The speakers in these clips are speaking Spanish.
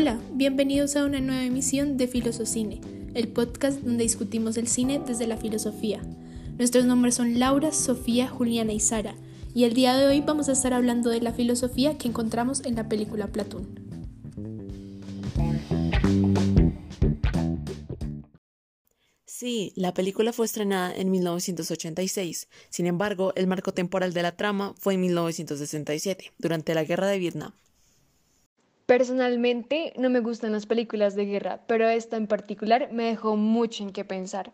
Hola, bienvenidos a una nueva emisión de Filosocine, el podcast donde discutimos el cine desde la filosofía. Nuestros nombres son Laura, Sofía, Juliana y Sara, y el día de hoy vamos a estar hablando de la filosofía que encontramos en la película Platón. Sí, la película fue estrenada en 1986. Sin embargo, el marco temporal de la trama fue en 1967, durante la Guerra de Vietnam. Personalmente no me gustan las películas de guerra, pero esta en particular me dejó mucho en qué pensar.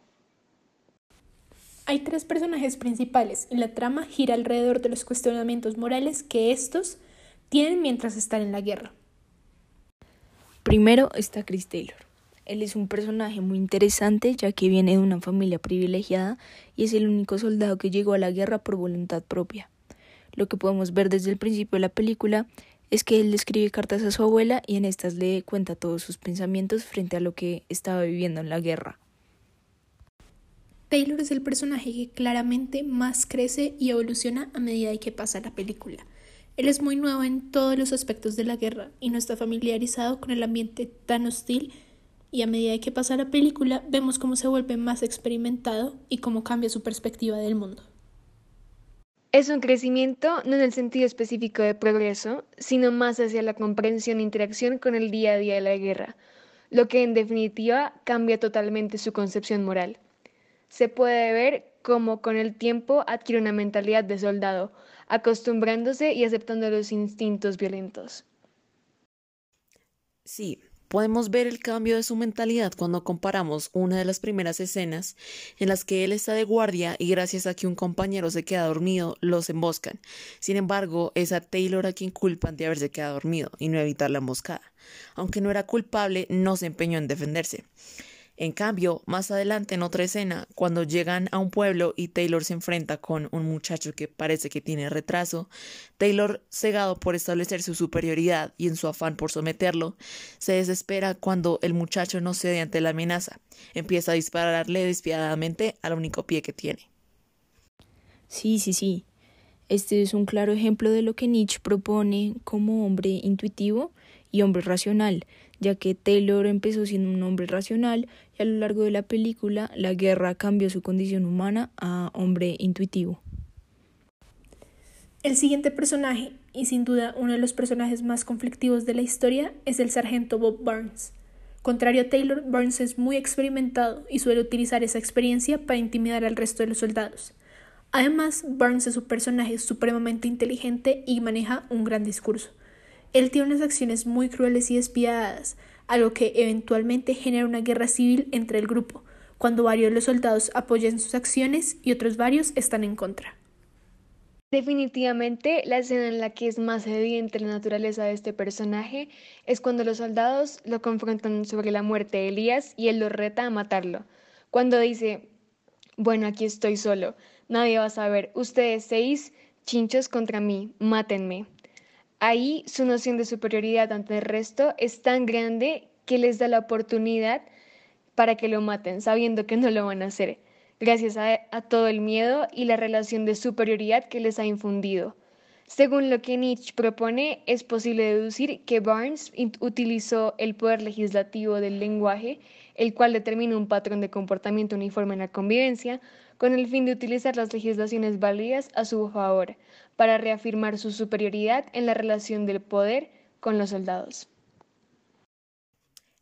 Hay tres personajes principales y la trama gira alrededor de los cuestionamientos morales que estos tienen mientras están en la guerra. Primero está Chris Taylor. Él es un personaje muy interesante ya que viene de una familia privilegiada y es el único soldado que llegó a la guerra por voluntad propia. Lo que podemos ver desde el principio de la película es que él escribe cartas a su abuela y en estas le cuenta todos sus pensamientos frente a lo que estaba viviendo en la guerra. Taylor es el personaje que claramente más crece y evoluciona a medida que pasa la película. Él es muy nuevo en todos los aspectos de la guerra y no está familiarizado con el ambiente tan hostil y a medida que pasa la película vemos cómo se vuelve más experimentado y cómo cambia su perspectiva del mundo. Es un crecimiento no en el sentido específico de progreso, sino más hacia la comprensión e interacción con el día a día de la guerra, lo que en definitiva cambia totalmente su concepción moral. Se puede ver cómo con el tiempo adquiere una mentalidad de soldado, acostumbrándose y aceptando los instintos violentos. Sí, Podemos ver el cambio de su mentalidad cuando comparamos una de las primeras escenas en las que él está de guardia y gracias a que un compañero se queda dormido, los emboscan. Sin embargo, es a Taylor a quien culpan de haberse quedado dormido y no evitar la emboscada. Aunque no era culpable, no se empeñó en defenderse. En cambio, más adelante en otra escena, cuando llegan a un pueblo y Taylor se enfrenta con un muchacho que parece que tiene retraso, Taylor, cegado por establecer su superioridad y en su afán por someterlo, se desespera cuando el muchacho no cede ante la amenaza. Empieza a dispararle despiadadamente al único pie que tiene. Sí, sí, sí. Este es un claro ejemplo de lo que Nietzsche propone como hombre intuitivo y hombre racional, ya que Taylor empezó siendo un hombre racional y a lo largo de la película la guerra cambió su condición humana a hombre intuitivo. El siguiente personaje, y sin duda uno de los personajes más conflictivos de la historia, es el sargento Bob Burns. Contrario a Taylor, Burns es muy experimentado y suele utilizar esa experiencia para intimidar al resto de los soldados. Además, Burns es un personaje supremamente inteligente y maneja un gran discurso. Él tiene unas acciones muy crueles y despiadadas, algo que eventualmente genera una guerra civil entre el grupo, cuando varios de los soldados apoyan sus acciones y otros varios están en contra. Definitivamente, la escena en la que es más evidente la naturaleza de este personaje es cuando los soldados lo confrontan sobre la muerte de Elías y él lo reta a matarlo. Cuando dice, bueno, aquí estoy solo, nadie va a saber, ustedes seis chinchos contra mí, mátenme. Ahí su noción de superioridad ante el resto es tan grande que les da la oportunidad para que lo maten, sabiendo que no lo van a hacer, gracias a, todo el miedo y la relación de superioridad que les ha infundido. Según lo que Nietzsche propone, es posible deducir que Barnes utilizó el poder legislativo del lenguaje, el cual determina un patrón de comportamiento uniforme en la convivencia, con el fin de utilizar las legislaciones válidas a su favor, para reafirmar su superioridad en la relación del poder con los soldados.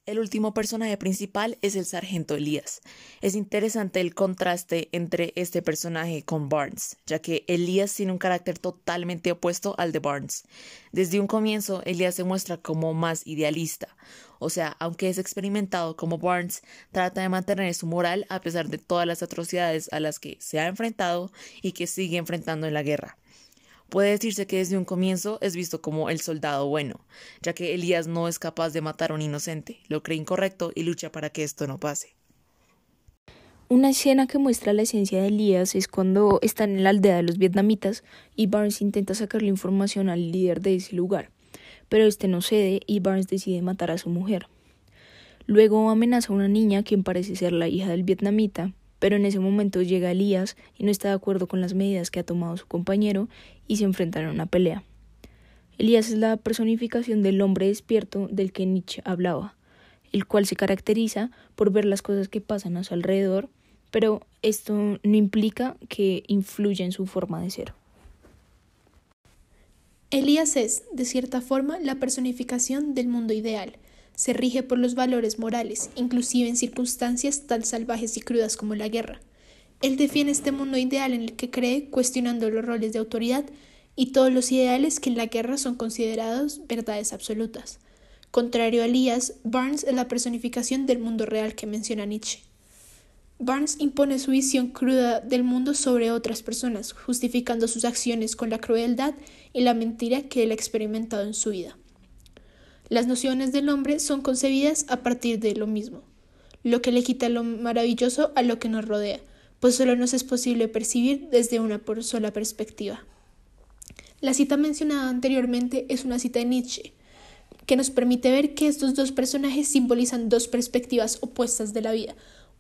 El último personaje principal es el sargento Elías. Es interesante el contraste entre este personaje con Barnes, ya que Elías tiene un carácter totalmente opuesto al de Barnes. Desde un comienzo, Elías se muestra como más idealista, o sea, aunque es experimentado como Barnes, trata de mantener su moral a pesar de todas las atrocidades a las que se ha enfrentado y que sigue enfrentando en la guerra. Puede decirse que desde un comienzo es visto como el soldado bueno, ya que Elías no es capaz de matar a un inocente, lo cree incorrecto y lucha para que esto no pase. Una escena que muestra la esencia de Elías es cuando están en la aldea de los vietnamitas y Barnes intenta sacarle información al líder de ese lugar, pero este no cede y Barnes decide matar a su mujer. Luego amenaza a una niña quien parece ser la hija del vietnamita pero en ese momento llega Elías y no está de acuerdo con las medidas que ha tomado su compañero y se enfrentan a una pelea. Elías es la personificación del hombre despierto del que Nietzsche hablaba, el cual se caracteriza por ver las cosas que pasan a su alrededor, pero esto no implica que influya en su forma de ser. Elías es, de cierta forma, la personificación del mundo ideal. Se rige por los valores morales, inclusive en circunstancias tan salvajes y crudas como la guerra. Él defiende este mundo ideal en el que cree, cuestionando los roles de autoridad y todos los ideales que en la guerra son considerados verdades absolutas. Contrario a Elías, Barnes es la personificación del mundo real que menciona Nietzsche. Barnes impone su visión cruda del mundo sobre otras personas, justificando sus acciones con la crueldad y la mentira que él ha experimentado en su vida. Las nociones del hombre son concebidas a partir de lo mismo, lo que le quita lo maravilloso a lo que nos rodea, pues solo nos es posible percibir desde una sola perspectiva. La cita mencionada anteriormente es una cita de Nietzsche, que nos permite ver que estos dos personajes simbolizan dos perspectivas opuestas de la vida,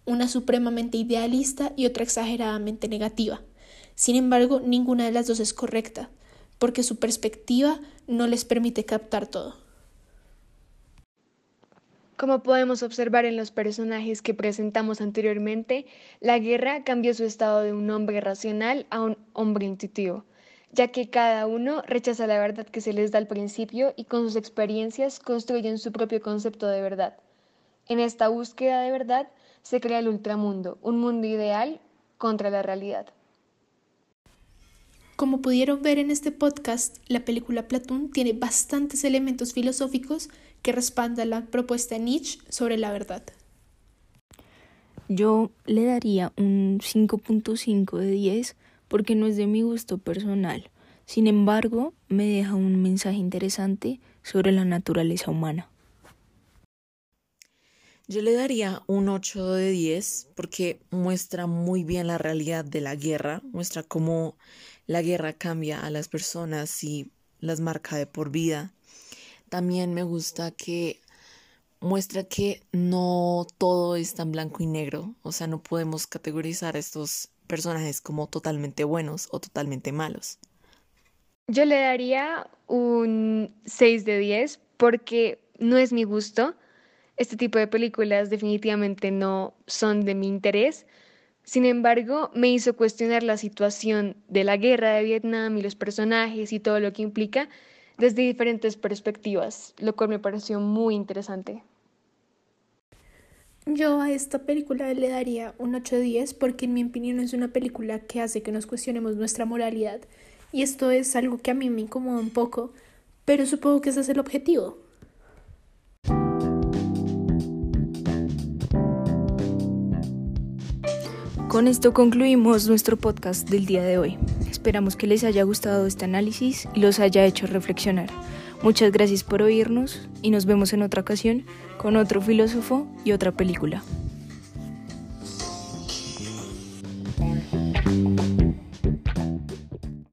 una supremamente idealista y otra exageradamente negativa. Sin embargo, ninguna de las dos es correcta, porque su perspectiva no les permite captar todo. Como podemos observar en los personajes que presentamos anteriormente, la guerra cambió su estado de un hombre racional a un hombre intuitivo, ya que cada uno rechaza la verdad que se les da al principio y con sus experiencias construyen su propio concepto de verdad. En esta búsqueda de verdad, se crea el ultramundo, un mundo ideal contra la realidad. Como pudieron ver en este podcast, la película Platón tiene bastantes elementos filosóficos que respaldan la propuesta de Nietzsche sobre la verdad. Yo le daría un 5.5 de 10 porque no es de mi gusto personal. Sin embargo, me deja un mensaje interesante sobre la naturaleza humana. Yo le daría un 8 de 10 porque muestra muy bien la realidad de la guerra, muestra cómo la guerra cambia a las personas y las marca de por vida. También me gusta que muestra que no todo es tan blanco y negro, o sea, no podemos categorizar a estos personajes como totalmente buenos o totalmente malos. Yo le daría un 6 de 10 porque no es mi gusto, este tipo de películas definitivamente no son de mi interés. Sin embargo, me hizo cuestionar la situación de la guerra de Vietnam y los personajes y todo lo que implica desde diferentes perspectivas, lo cual me pareció muy interesante. Yo a esta película le daría un 8 de 10 porque en mi opinión es una película que hace que nos cuestionemos nuestra moralidad y esto es algo que a mí me incomoda un poco, pero supongo que ese es el objetivo, Con esto concluimos nuestro podcast del día de hoy. Esperamos que les haya gustado este análisis y los haya hecho reflexionar. Muchas gracias por oírnos y nos vemos en otra ocasión con otro filósofo y otra película.